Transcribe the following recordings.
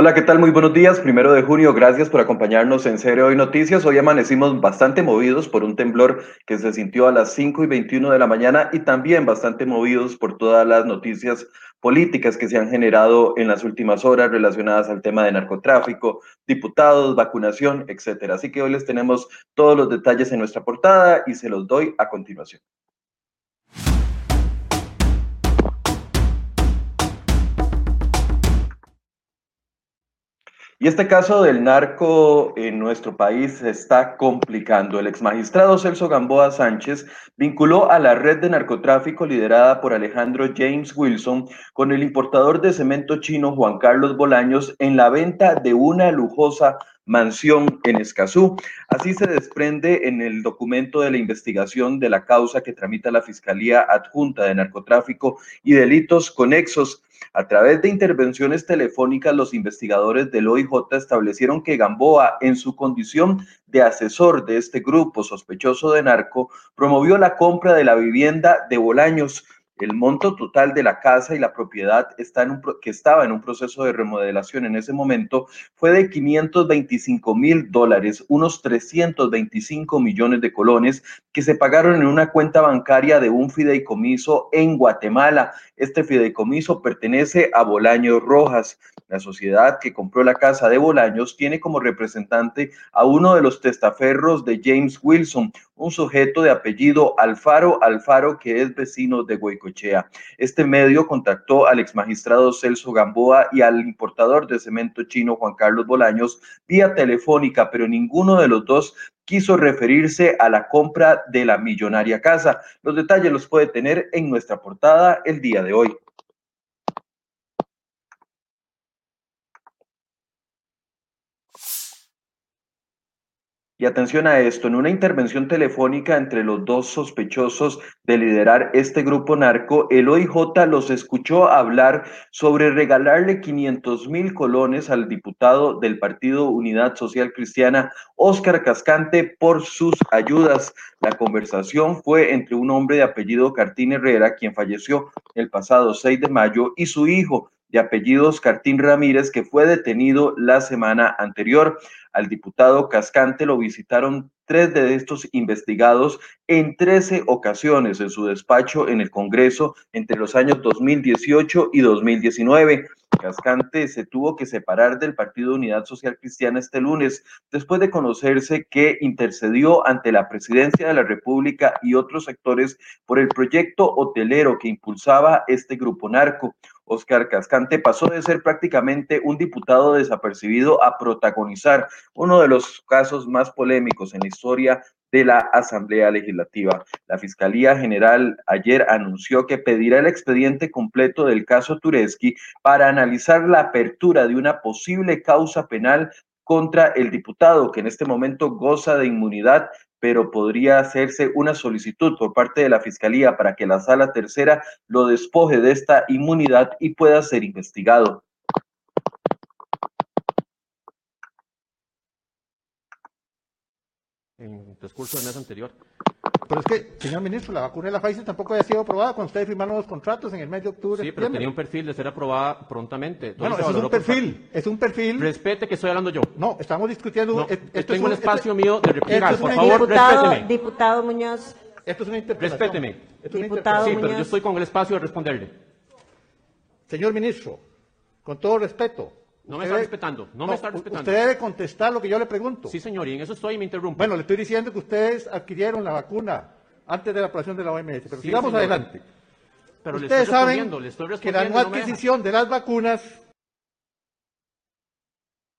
Hola, ¿qué tal? Muy buenos días. Primero de junio, gracias por acompañarnos en Serio Hoy Noticias. Hoy amanecimos bastante movidos por un temblor que se sintió a las 5 y 21 de la mañana y también bastante movidos por todas las noticias políticas que se han generado en las últimas horas relacionadas al tema de narcotráfico, diputados, vacunación, etcétera. Así que hoy les tenemos todos los detalles en nuestra portada y se los doy a continuación. Y este caso del narco en nuestro país se está complicando. El exmagistrado Celso Gamboa Sánchez vinculó a la red de narcotráfico liderada por Alejandro James Wilson con el importador de cemento chino Juan Carlos Bolaños en la venta de una lujosa mansión en Escazú. Así se desprende en el documento de la investigación de la causa que tramita la Fiscalía Adjunta de Narcotráfico y Delitos Conexos. A través de intervenciones telefónicas, los investigadores del OIJ establecieron que Gamboa, en su condición de asesor de este grupo sospechoso de narco, promovió la compra de la vivienda de Bolaños el monto total de la casa y la propiedad está en un, que estaba en un proceso de remodelación en ese momento fue de 525 mil dólares, unos 325 millones de colones que se pagaron en una cuenta bancaria de un fideicomiso en Guatemala. Este fideicomiso pertenece a Bolaños Rojas. La sociedad que compró la casa de Bolaños tiene como representante a uno de los testaferros de James Wilson, un sujeto de apellido Alfaro Alfaro que es vecino de Este medio contactó al exmagistrado Celso Gamboa y al importador de cemento chino Juan Carlos Bolaños vía telefónica, pero ninguno de los dos quiso referirse a la compra de la millonaria casa. Los detalles los puede tener en nuestra portada el día de hoy. Y atención a esto, en una intervención telefónica entre los dos sospechosos de liderar este grupo narco, el OIJ los escuchó hablar sobre regalarle 500 mil colones al diputado del Partido Unidad Social Cristiana, Óscar Cascante, por sus ayudas. La conversación fue entre un hombre de apellido Cartín Herrera, quien falleció el pasado 6 de mayo, y su hijo, de apellidos Cartín Ramírez, que fue detenido la semana anterior. Al diputado Cascante lo visitaron tres de estos investigados en 13 ocasiones en su despacho en el Congreso entre los años 2018 y 2019. Cascante se tuvo que separar del Partido Unidad Social Cristiana este lunes, después de conocerse que intercedió ante la Presidencia de la República y otros sectores por el proyecto hotelero que impulsaba este grupo narco. Oscar Cascante pasó de ser prácticamente un diputado desapercibido a protagonizar uno de los casos más polémicos en la historia de la Asamblea Legislativa. La Fiscalía General ayer anunció que pedirá el expediente completo del caso Tureski para analizar la apertura de una posible causa penal contra el diputado que en este momento goza de inmunidad pero podría hacerse una solicitud por parte de la Fiscalía para que la Sala Tercera lo despoje de esta inmunidad y pueda ser investigado. En transcurso del mes anterior. Pero es que, señor ministro, la vacuna de la Pfizer tampoco había sido aprobada cuando ustedes firmaron los contratos en el mes de octubre. Sí, pero tenía un perfil de ser aprobada prontamente. Bueno, es un perfil, es un perfil. Respete que estoy hablando yo. No, estamos discutiendo. No, esto tengo un, espacio mío de replicar. Por favor, diputado, respéteme. Diputado Muñoz. Esto es una interpelación. Respéteme. Esto es una Diputado Sí, interpelación. pero yo estoy con el espacio de responderle. Señor ministro, con todo respeto. No me usted está debe- respetando, no me está respetando. Usted debe contestar lo que yo le pregunto. Sí, señor, y en eso estoy y me interrumpe. Bueno, le estoy diciendo que ustedes adquirieron la vacuna antes de la aprobación de la OMS. Pero Sí, sigamos señor. adelante. pero le ustedes estoy saben respondiendo, le estoy que la respondiendo. no adquisición de las vacunas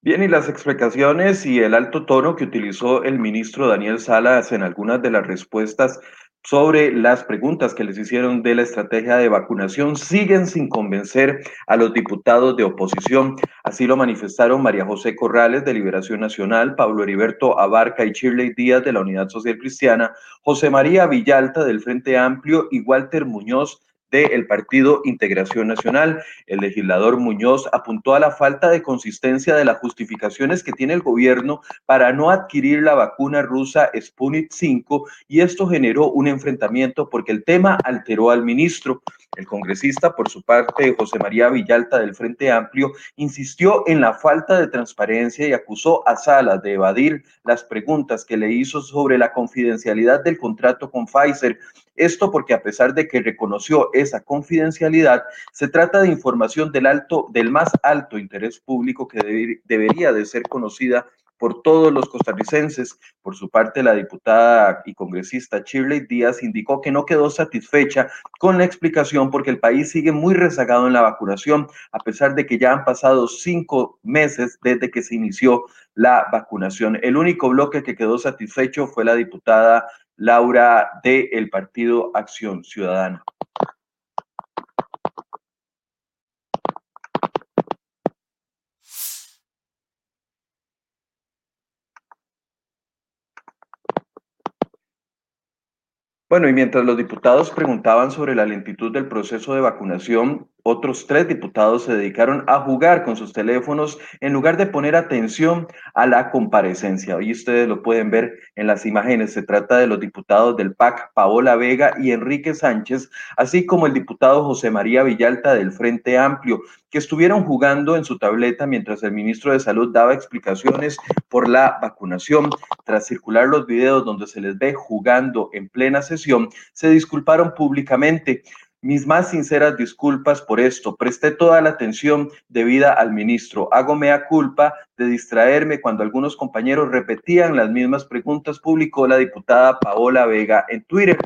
Bien, y las explicaciones y el alto tono que utilizó el ministro Daniel Salas en algunas de las respuestas sobre las preguntas que les hicieron de la estrategia de vacunación siguen sin convencer a los diputados de oposición. Así lo manifestaron María José Corrales de Liberación Nacional, Pablo Heriberto Abarca y Shirley Díaz de la Unidad Social Cristiana, José María Villalta del Frente Amplio y Walter Muñoz del Partido Integración Nacional. El legislador Muñoz apuntó a la falta de consistencia de las justificaciones que tiene el gobierno para no adquirir la vacuna rusa Sputnik 5 y esto generó un enfrentamiento porque el tema alteró al ministro. El congresista, por su parte, José María Villalta del Frente Amplio, insistió en la falta de transparencia y acusó a Salas de evadir las preguntas que le hizo sobre la confidencialidad del contrato con Pfizer. Esto porque a pesar de que reconoció esa confidencialidad, se trata de información del alto, del más alto interés público que debería de ser conocida por todos los costarricenses. Por su parte, la diputada y congresista Shirley Díaz indicó que no quedó satisfecha con la explicación porque el país sigue muy rezagado en la vacunación, a pesar de que ya han pasado cinco meses desde que se inició la vacunación. El único bloque que quedó satisfecho fue la diputada Laura del Partido Acción Ciudadana. Bueno, y mientras los diputados preguntaban sobre la lentitud del proceso de vacunación, otros tres diputados se dedicaron a jugar con sus teléfonos en lugar de poner atención a la comparecencia. Hoy ustedes lo pueden ver en las imágenes. Se trata de los diputados del PAC, Paola Vega y Enrique Sánchez, así como el diputado José María Villalta del Frente Amplio, que estuvieron jugando en su tableta mientras el ministro de Salud daba explicaciones por la vacunación. Tras circular los videos donde se les ve jugando en plena sesión, se disculparon públicamente. Mis más sinceras disculpas por esto. Presté toda la atención debida al ministro. Hago mea culpa de distraerme cuando algunos compañeros repetían las mismas preguntas, publicó la diputada Paola Vega en Twitter.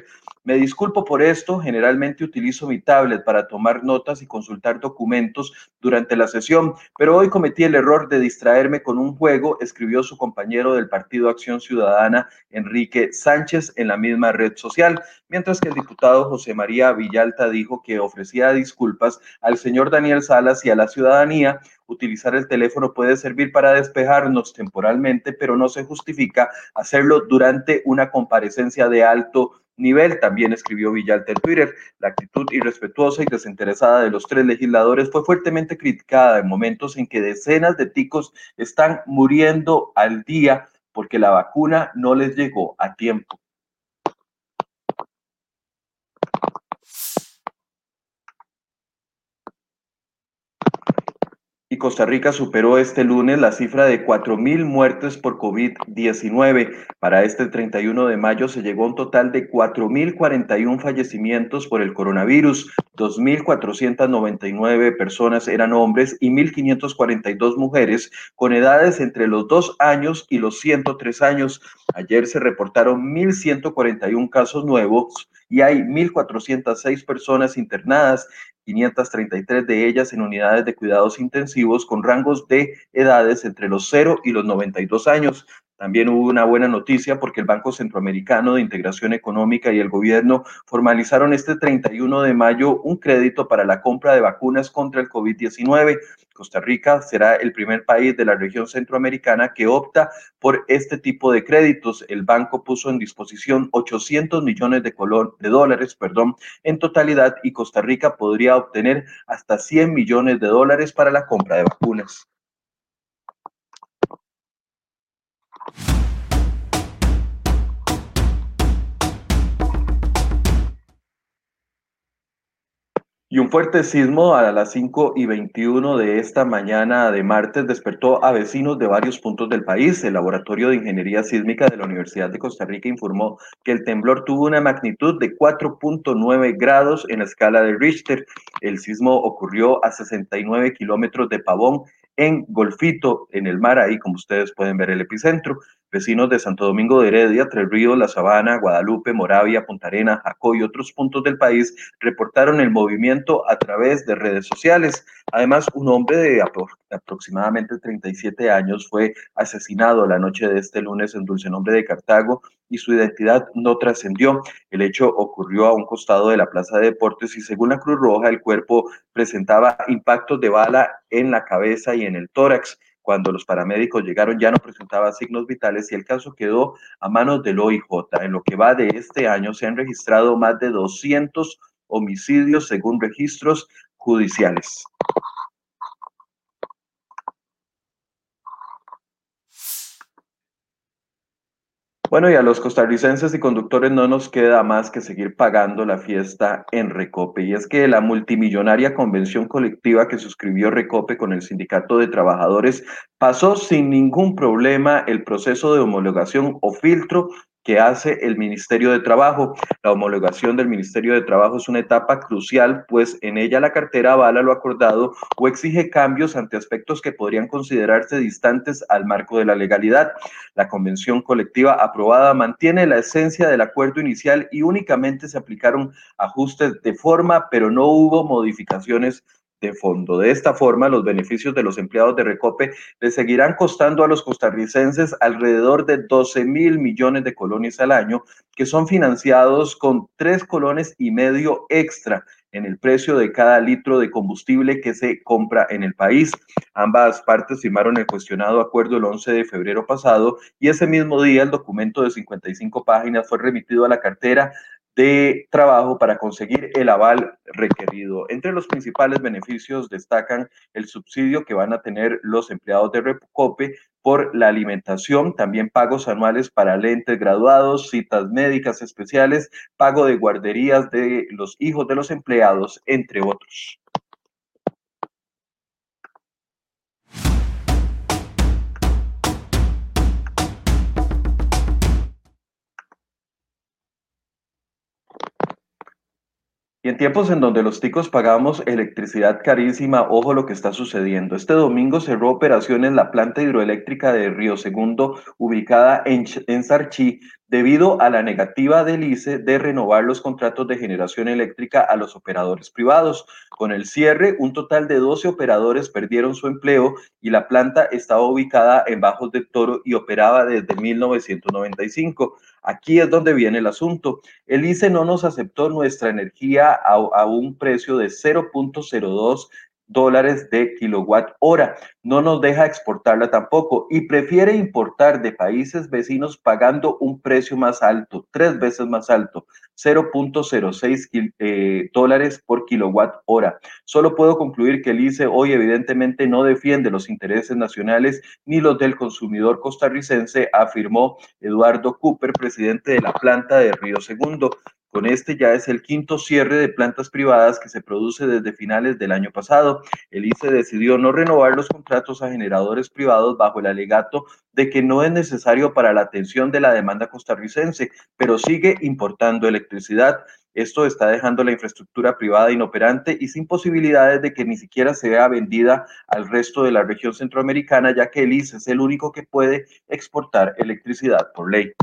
Me disculpo por esto, generalmente utilizo mi tablet para tomar notas y consultar documentos durante la sesión, pero hoy cometí el error de distraerme con un juego, escribió su compañero del Partido Acción Ciudadana, Enrique Sánchez, en la misma red social, mientras que el diputado José María Villalta dijo que ofrecía disculpas al señor Daniel Salas y a la ciudadanía. Utilizar el teléfono puede servir para despejarnos temporalmente, pero no se justifica hacerlo durante una comparecencia de alto nivel, también escribió Villalta en Twitter. La actitud irrespetuosa y desinteresada de los tres legisladores fue fuertemente criticada en momentos en que decenas de ticos están muriendo al día porque la vacuna no les llegó a tiempo. Y Costa Rica superó este lunes la cifra de 4.000 muertes por COVID-19. Para este 31 de mayo se llegó a un total de 4.041 fallecimientos por el coronavirus. 2.499 personas eran hombres y 1.542 mujeres con edades entre los 2 años y los 103 años. Ayer se reportaron 1.141 casos nuevos y hay 1.406 personas internadas 533 de ellas en unidades de cuidados intensivos con rangos de edades entre los 0 y los 92 años. También hubo una buena noticia porque el Banco Centroamericano de Integración Económica y el gobierno formalizaron este 31 de mayo un crédito para la compra de vacunas contra el COVID-19. Costa Rica será el primer país de la región centroamericana que opta por este tipo de créditos. El banco puso en disposición 800 millones de, de dólares perdón, en totalidad y Costa Rica podría obtener hasta 100 millones de dólares para la compra de vacunas. Y un fuerte sismo a las 5 y 21 de esta mañana de martes despertó a vecinos de varios puntos del país. El Laboratorio de Ingeniería Sísmica de la Universidad de Costa Rica informó que el temblor tuvo una magnitud de 4.9 grados en la escala de Richter. El sismo ocurrió a 69 kilómetros de Pavón en Golfito, en el mar, ahí como ustedes pueden ver el epicentro. Vecinos de Santo Domingo de Heredia, Tres Ríos, La Sabana, Guadalupe, Moravia, Punta Arena, Jacó y otros puntos del país reportaron el movimiento a través de redes sociales. Además, un hombre de aproximadamente 37 años fue asesinado la noche de este lunes en Dulce Nombre de Cartago y su identidad no trascendió. El hecho ocurrió a un costado de la Plaza de Deportes y según la Cruz Roja el cuerpo presentaba impactos de bala en la cabeza y en el tórax. Cuando los paramédicos llegaron ya no presentaba signos vitales y el caso quedó a manos del OIJ. En lo que va de este año se han registrado más de 200 homicidios según registros judiciales. Bueno, y a los costarricenses y conductores no nos queda más que seguir pagando la fiesta en Recope. Y es que la multimillonaria convención colectiva que suscribió Recope con el Sindicato de Trabajadores pasó sin ningún problema el proceso de homologación o filtro que hace el Ministerio de Trabajo. La homologación del Ministerio de Trabajo es una etapa crucial, pues en ella la cartera avala lo acordado o exige cambios ante aspectos que podrían considerarse distantes al marco de la legalidad. La convención colectiva aprobada mantiene la esencia del acuerdo inicial y únicamente se aplicaron ajustes de forma, pero no hubo modificaciones de fondo. De esta forma, los beneficios de los empleados de Recope le seguirán costando a los costarricenses alrededor de 12 mil millones de colones al año, que son financiados con tres colones y medio extra en el precio de cada litro de combustible que se compra en el país. Ambas partes firmaron el cuestionado acuerdo el 11 de febrero pasado y ese mismo día el documento de 55 páginas fue remitido a la cartera de trabajo para conseguir el aval requerido. Entre los principales beneficios destacan el subsidio que van a tener los empleados de Recope por la alimentación, también pagos anuales para lentes graduados, citas médicas especiales, pago de guarderías de los hijos de los empleados, entre otros. Y en tiempos en donde los ticos pagamos electricidad carísima, ojo lo que está sucediendo. Este domingo cerró operaciones la planta hidroeléctrica de Río Segundo, ubicada en, Sarchí, debido a la negativa del ICE de renovar los contratos de generación eléctrica a los operadores privados. Con el cierre, un total de 12 operadores perdieron su empleo y la planta estaba ubicada en Bajos del Toro y operaba desde 1995. Aquí es donde viene el asunto. El ICE no nos aceptó nuestra energía a, a un precio de 0.02 dólares de kilowatt hora. No nos deja exportarla tampoco y prefiere importar de países vecinos pagando un precio más alto, tres veces más alto, 0.06 eh, dólares por kilowatt hora. Solo puedo concluir que el ICE hoy evidentemente no defiende los intereses nacionales ni los del consumidor costarricense, afirmó Eduardo Cooper, presidente de la planta de Río Segundo. Con este ya es el quinto cierre de plantas privadas que se produce desde finales del año pasado. El ICE decidió no renovar los contratos a generadores privados bajo el alegato de que no es necesario para la atención de la demanda costarricense, pero sigue importando electricidad. Esto está dejando la infraestructura privada inoperante y sin posibilidades de que ni siquiera se vea vendida al resto de la región centroamericana, ya que el ICE es el único que puede exportar electricidad por ley.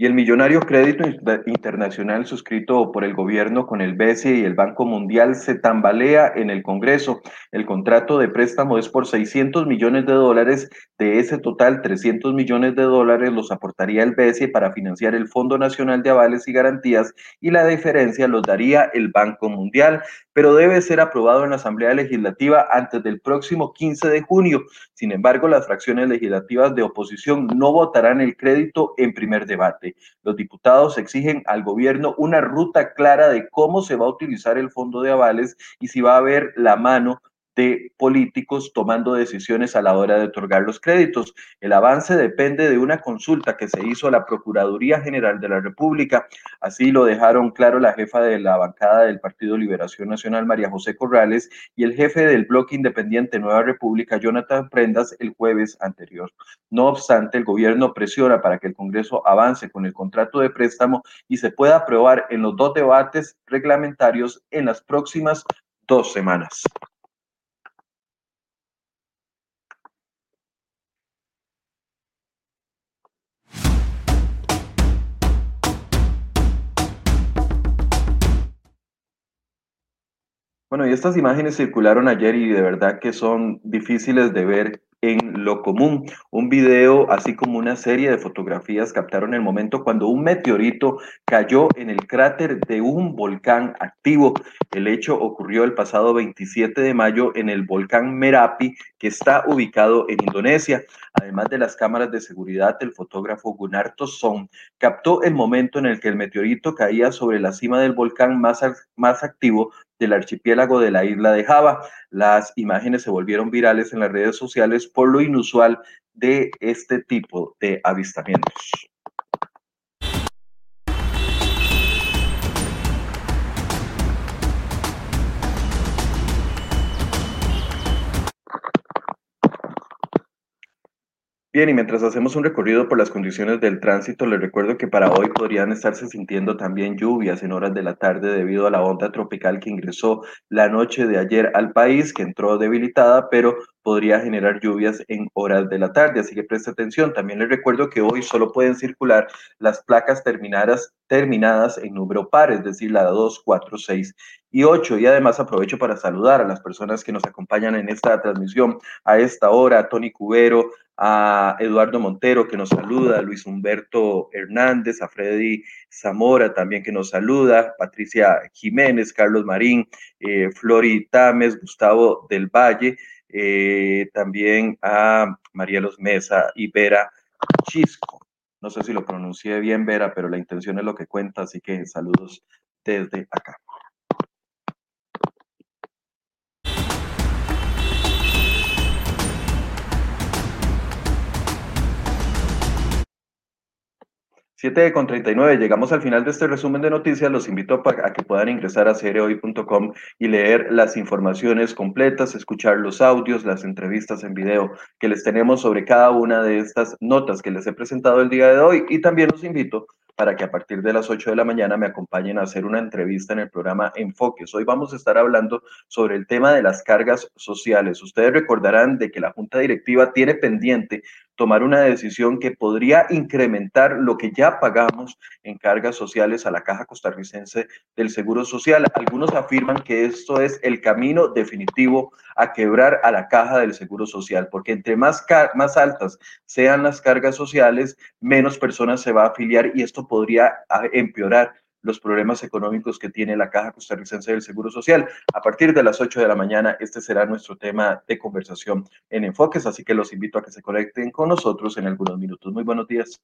Y el millonario crédito internacional suscrito por el gobierno con el BCE y el Banco Mundial se tambalea en el Congreso. El contrato de préstamo es por 600 millones de dólares. De ese total, 300 millones de dólares los aportaría el BCE para financiar el Fondo Nacional de Avales y Garantías y la diferencia los daría el Banco Mundial pero debe ser aprobado en la Asamblea Legislativa antes del próximo 15 de junio. Sin embargo, las fracciones legislativas de oposición no votarán el crédito en primer debate. Los diputados exigen al gobierno una ruta clara de cómo se va a utilizar el fondo de avales y si va a haber la mano de políticos tomando decisiones a la hora de otorgar los créditos. El avance depende de una consulta que se hizo a la Procuraduría General de la República. Así lo dejaron claro la jefa de la bancada del Partido Liberación Nacional, María José Corrales, y el jefe del bloque independiente Nueva República, Jonathan Prendas, el jueves anterior. No obstante, el gobierno presiona para que el Congreso avance con el contrato de préstamo y se pueda aprobar en los dos debates reglamentarios en las próximas dos semanas. Bueno, y estas imágenes circularon ayer y de verdad que son difíciles de ver en lo común. Un video, así como una serie de fotografías, captaron el momento cuando un meteorito cayó en el cráter de un volcán activo. El hecho ocurrió el pasado 27 de mayo en el volcán Merapi, que está ubicado en Indonesia. Además de las cámaras de seguridad, el fotógrafo Gunarto Son captó el momento en el que el meteorito caía sobre la cima del volcán más, más activo del archipiélago de la isla de Java. Las imágenes se volvieron virales en las redes sociales por lo inusual de este tipo de avistamientos. Bien, y mientras hacemos un recorrido por las condiciones del tránsito, les recuerdo que para hoy podrían estarse sintiendo también lluvias en horas de la tarde debido a la onda tropical que ingresó la noche de ayer al país, que entró debilitada, pero podría generar lluvias en horas de la tarde, así que preste atención. También les recuerdo que hoy solo pueden circular las placas terminadas, terminadas en número par, es decir, la 2, 4, 6 y 8. Y además aprovecho para saludar a las personas que nos acompañan en esta transmisión a esta hora, Tony Cubero, a Eduardo Montero que nos saluda, a Luis Humberto Hernández, a Freddy Zamora también que nos saluda, Patricia Jiménez, Carlos Marín, eh, Flori Tames, Gustavo del Valle, eh, también a María Los Mesa y Vera Chisco. No sé si lo pronuncié bien, Vera, pero la intención es lo que cuenta, así que saludos desde acá. 7 con 39, llegamos al final de este resumen de noticias. Los invito a, que puedan ingresar a cereoy.com y leer las informaciones completas, escuchar los audios, las entrevistas en video que les tenemos sobre cada una de estas notas que les he presentado el día de hoy. Y también los invito para que a partir de las 8 de la mañana me acompañen a hacer una entrevista en el programa Enfoques. Hoy vamos a estar hablando sobre el tema de las cargas sociales. Ustedes recordarán de que la Junta Directiva tiene pendiente tomar una decisión que podría incrementar lo que ya pagamos en cargas sociales a la Caja Costarricense del Seguro Social. Algunos afirman que esto es el camino definitivo a quebrar a la Caja del Seguro Social, porque entre más, más altas sean las cargas sociales, menos personas se va a afiliar y esto podría ah, empeorar los problemas económicos que tiene la Caja Costarricense del Seguro Social. A partir de las 8 de la mañana, este será nuestro tema de conversación en Enfoques, así que los invito a que se conecten con nosotros en algunos minutos. Muy buenos días.